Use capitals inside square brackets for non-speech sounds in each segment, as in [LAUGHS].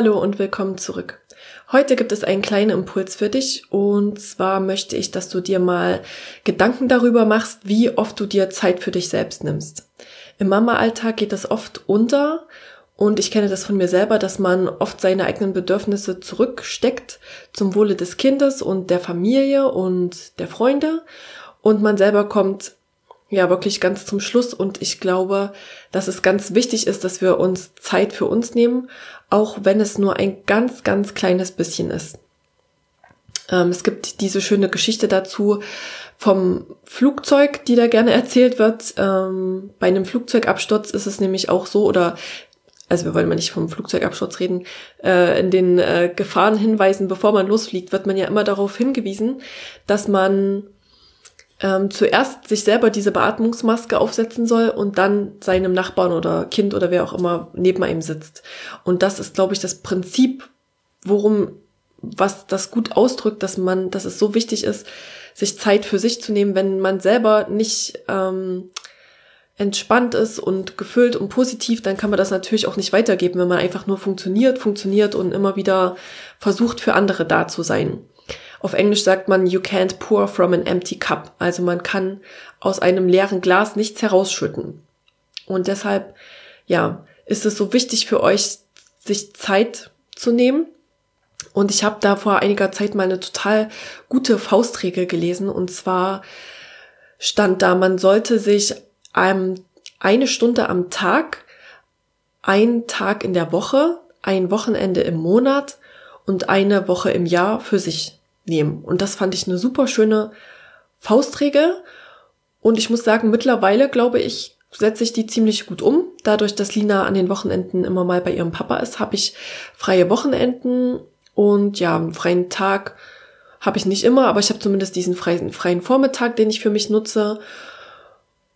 Hallo und willkommen zurück. Heute gibt es einen kleinen Impuls für dich und zwar möchte ich, dass du dir mal Gedanken darüber machst, wie oft du dir Zeit für dich selbst nimmst. Im Mama-Alltag geht das oft unter und ich kenne das von mir selber, dass man oft seine eigenen Bedürfnisse zurücksteckt zum Wohle des Kindes und der Familie und der Freunde und man selber kommt ja wirklich ganz zum Schluss und ich glaube, dass es ganz wichtig ist, dass wir uns Zeit für uns nehmen, auch wenn es nur ein ganz, ganz kleines bisschen ist. Ähm, es gibt diese schöne Geschichte dazu vom Flugzeug, die da gerne erzählt wird. Ähm, bei einem Flugzeugabsturz ist es nämlich auch so, oder also wir wollen mal nicht vom Flugzeugabsturz reden, äh, in den äh, Gefahrenhinweisen, bevor man losfliegt, wird man ja immer darauf hingewiesen, dass man ähm, zuerst sich selber diese Beatmungsmaske aufsetzen soll und dann seinem Nachbarn oder Kind oder wer auch immer neben einem sitzt. Und das ist, glaube ich, das Prinzip, worum, was das gut ausdrückt, dass man, dass es so wichtig ist, sich Zeit für sich zu nehmen, wenn man selber nicht ähm, entspannt ist und gefüllt und positiv, dann kann man das natürlich auch nicht weitergeben, wenn man einfach nur funktioniert, funktioniert und immer wieder versucht, für andere da zu sein. Auf Englisch sagt man, you can't pour from an empty cup. Also man kann aus einem leeren Glas nichts herausschütten. Und deshalb, ja, ist es so wichtig für euch, sich Zeit zu nehmen. Und ich habe da vor einiger Zeit mal eine total gute Faustregel gelesen. Und zwar stand da, man sollte sich ähm, eine Stunde am Tag, einen Tag in der Woche, ein Wochenende im Monat und eine Woche im Jahr für sich nehmen. Und das fand ich eine super schöne Faustregel. Und ich muss sagen, mittlerweile glaube ich, setze ich die ziemlich gut um. Dadurch, dass Lina an den Wochenenden immer mal bei ihrem Papa ist, habe ich freie Wochenenden und ja, einen freien Tag habe ich nicht immer, aber ich habe zumindest diesen freien, freien Vormittag, den ich für mich nutze.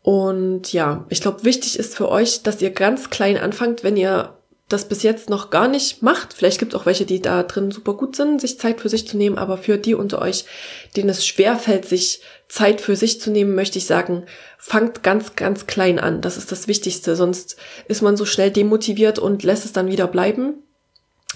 Und ja, ich glaube, wichtig ist für euch, dass ihr ganz klein anfangt, wenn ihr das bis jetzt noch gar nicht macht. Vielleicht gibt es auch welche, die da drin super gut sind, sich Zeit für sich zu nehmen, aber für die unter euch, denen es schwerfällt, sich Zeit für sich zu nehmen, möchte ich sagen, fangt ganz, ganz klein an. Das ist das Wichtigste. Sonst ist man so schnell demotiviert und lässt es dann wieder bleiben.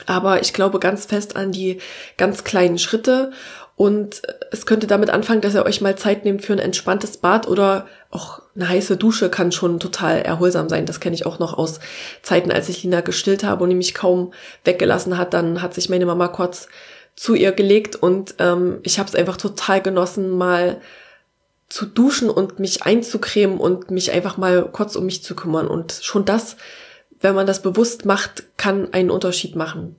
Aber ich glaube ganz fest an die ganz kleinen Schritte und es könnte damit anfangen, dass ihr euch mal Zeit nehmt für ein entspanntes Bad oder auch eine heiße Dusche kann schon total erholsam sein. Das kenne ich auch noch aus Zeiten, als ich Lina gestillt habe und die mich kaum weggelassen hat. Dann hat sich meine Mama kurz zu ihr gelegt und ähm, ich habe es einfach total genossen, mal zu duschen und mich einzucremen und mich einfach mal kurz um mich zu kümmern. Und schon das, wenn man das bewusst macht, kann einen Unterschied machen.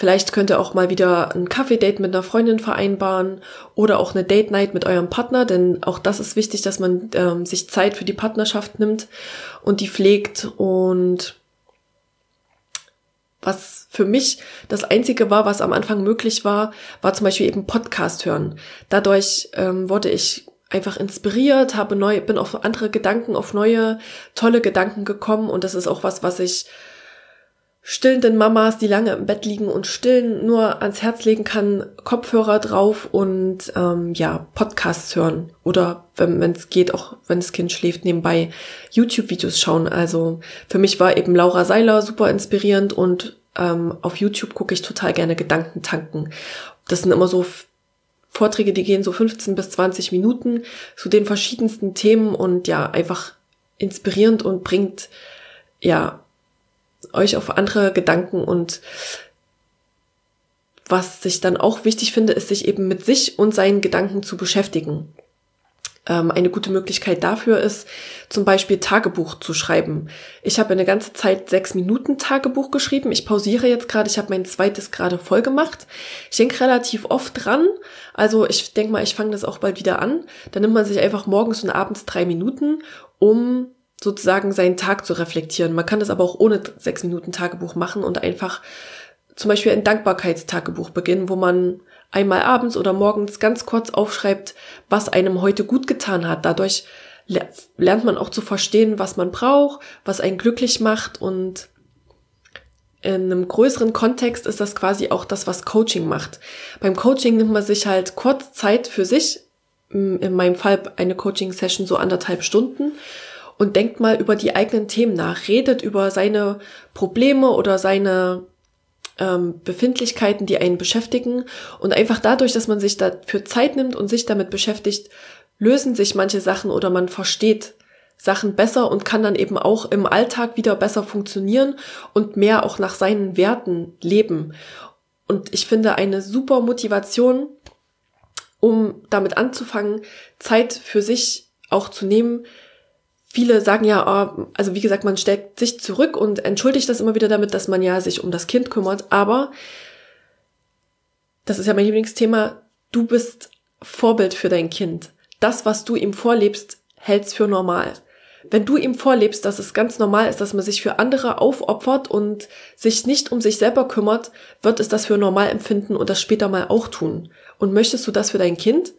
Vielleicht könnt ihr auch mal wieder ein Kaffee-Date mit einer Freundin vereinbaren oder auch eine Date-Night mit eurem Partner, denn auch das ist wichtig, dass man ähm, sich Zeit für die Partnerschaft nimmt und die pflegt. Und was für mich das Einzige war, was am Anfang möglich war, war zum Beispiel eben Podcast hören. Dadurch ähm, wurde ich einfach inspiriert, habe neu, bin auf andere Gedanken, auf neue tolle Gedanken gekommen und das ist auch was, was ich stillenden Mamas, die lange im Bett liegen und stillen, nur ans Herz legen kann, Kopfhörer drauf und ähm, ja, Podcasts hören oder wenn es geht, auch wenn das Kind schläft, nebenbei YouTube-Videos schauen. Also für mich war eben Laura Seiler super inspirierend und ähm, auf YouTube gucke ich total gerne Gedanken tanken. Das sind immer so Vorträge, die gehen so 15 bis 20 Minuten zu den verschiedensten Themen und ja, einfach inspirierend und bringt ja euch auf andere Gedanken und was ich dann auch wichtig finde, ist sich eben mit sich und seinen Gedanken zu beschäftigen. Ähm, eine gute Möglichkeit dafür ist zum Beispiel Tagebuch zu schreiben. Ich habe eine ganze Zeit sechs Minuten Tagebuch geschrieben. Ich pausiere jetzt gerade. Ich habe mein zweites gerade voll gemacht. Ich denke relativ oft dran. Also ich denke mal, ich fange das auch bald wieder an. Dann nimmt man sich einfach morgens und abends drei Minuten, um sozusagen seinen Tag zu reflektieren. Man kann das aber auch ohne sechs Minuten Tagebuch machen und einfach zum Beispiel ein Dankbarkeitstagebuch beginnen, wo man einmal abends oder morgens ganz kurz aufschreibt, was einem heute gut getan hat. Dadurch lernt man auch zu verstehen, was man braucht, was einen glücklich macht und in einem größeren Kontext ist das quasi auch das, was Coaching macht. Beim Coaching nimmt man sich halt kurz Zeit für sich, in meinem Fall eine Coaching-Session so anderthalb Stunden und denkt mal über die eigenen Themen nach, redet über seine Probleme oder seine ähm, Befindlichkeiten, die einen beschäftigen. Und einfach dadurch, dass man sich dafür Zeit nimmt und sich damit beschäftigt, lösen sich manche Sachen oder man versteht Sachen besser und kann dann eben auch im Alltag wieder besser funktionieren und mehr auch nach seinen Werten leben. Und ich finde eine super Motivation, um damit anzufangen, Zeit für sich auch zu nehmen, viele sagen ja, oh, also wie gesagt, man stellt sich zurück und entschuldigt das immer wieder damit, dass man ja sich um das Kind kümmert. Aber das ist ja mein Lieblingsthema. Du bist Vorbild für dein Kind. Das, was du ihm vorlebst, hältst für normal. Wenn du ihm vorlebst, dass es ganz normal ist, dass man sich für andere aufopfert und sich nicht um sich selber kümmert, wird es das für normal empfinden und das später mal auch tun. Und möchtest du das für dein Kind?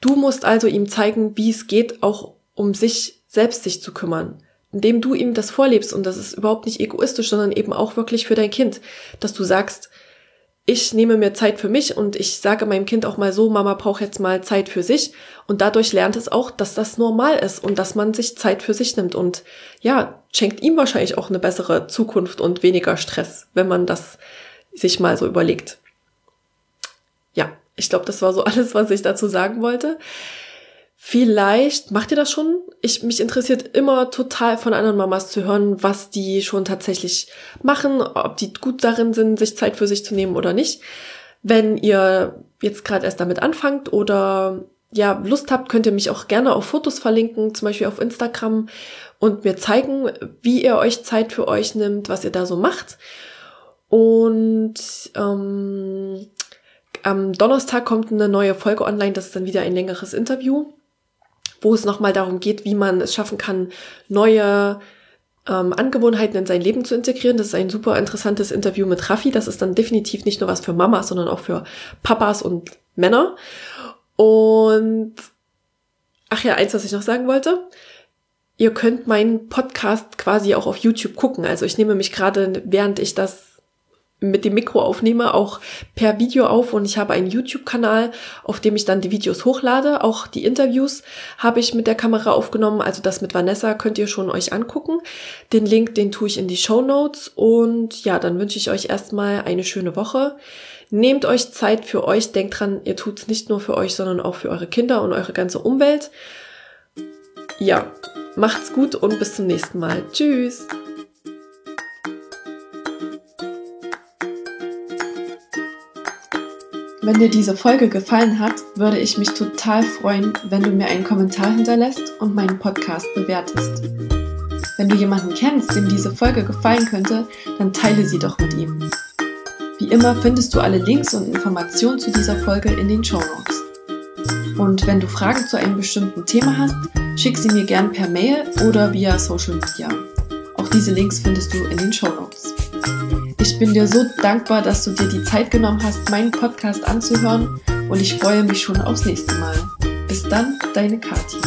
Du musst also ihm zeigen, wie es geht, auch um sich selbst sich zu kümmern. Indem du ihm das vorlebst, und das ist überhaupt nicht egoistisch, sondern eben auch wirklich für dein Kind, dass du sagst, ich nehme mir Zeit für mich und ich sage meinem Kind auch mal so, Mama braucht jetzt mal Zeit für sich. Und dadurch lernt es auch, dass das normal ist und dass man sich Zeit für sich nimmt. Und ja, schenkt ihm wahrscheinlich auch eine bessere Zukunft und weniger Stress, wenn man das sich mal so überlegt. Ja, ich glaube, das war so [LAUGHS] alles, was ich dazu sagen wollte. Vielleicht macht ihr das schon. Ich, mich interessiert immer total von anderen Mamas zu hören, was die schon tatsächlich machen, ob die gut darin sind, sich Zeit für sich zu nehmen oder nicht. Wenn ihr jetzt gerade erst damit anfangt oder ja, Lust habt, könnt ihr mich auch gerne auf Fotos verlinken, zum Beispiel auf Instagram und mir zeigen, wie ihr euch Zeit für euch nimmt, was ihr da so macht. Und ähm, am Donnerstag kommt eine neue Folge online, das ist dann wieder ein längeres Interview wo es nochmal darum geht, wie man es schaffen kann, neue ähm, Angewohnheiten in sein Leben zu integrieren. Das ist ein super interessantes Interview mit Raffi. Das ist dann definitiv nicht nur was für Mamas, sondern auch für Papas und Männer. Und ach ja, eins, was ich noch sagen wollte. Ihr könnt meinen Podcast quasi auch auf YouTube gucken. Also ich nehme mich gerade, während ich das mit dem Mikro aufnehme, auch per Video auf und ich habe einen YouTube-Kanal, auf dem ich dann die Videos hochlade. Auch die Interviews habe ich mit der Kamera aufgenommen, also das mit Vanessa könnt ihr schon euch angucken. Den Link, den tue ich in die Show Notes und ja, dann wünsche ich euch erstmal eine schöne Woche. Nehmt euch Zeit für euch, denkt dran, ihr tut es nicht nur für euch, sondern auch für eure Kinder und eure ganze Umwelt. Ja, macht's gut und bis zum nächsten Mal. Tschüss! Wenn dir diese Folge gefallen hat, würde ich mich total freuen, wenn du mir einen Kommentar hinterlässt und meinen Podcast bewertest. Wenn du jemanden kennst, dem diese Folge gefallen könnte, dann teile sie doch mit ihm. Wie immer findest du alle Links und Informationen zu dieser Folge in den Show Notes. Und wenn du Fragen zu einem bestimmten Thema hast, schick sie mir gern per Mail oder via Social Media. Auch diese Links findest du in den Show Notes. Ich bin dir so dankbar, dass du dir die Zeit genommen hast, meinen Podcast anzuhören und ich freue mich schon aufs nächste Mal. Bis dann, deine Kathi.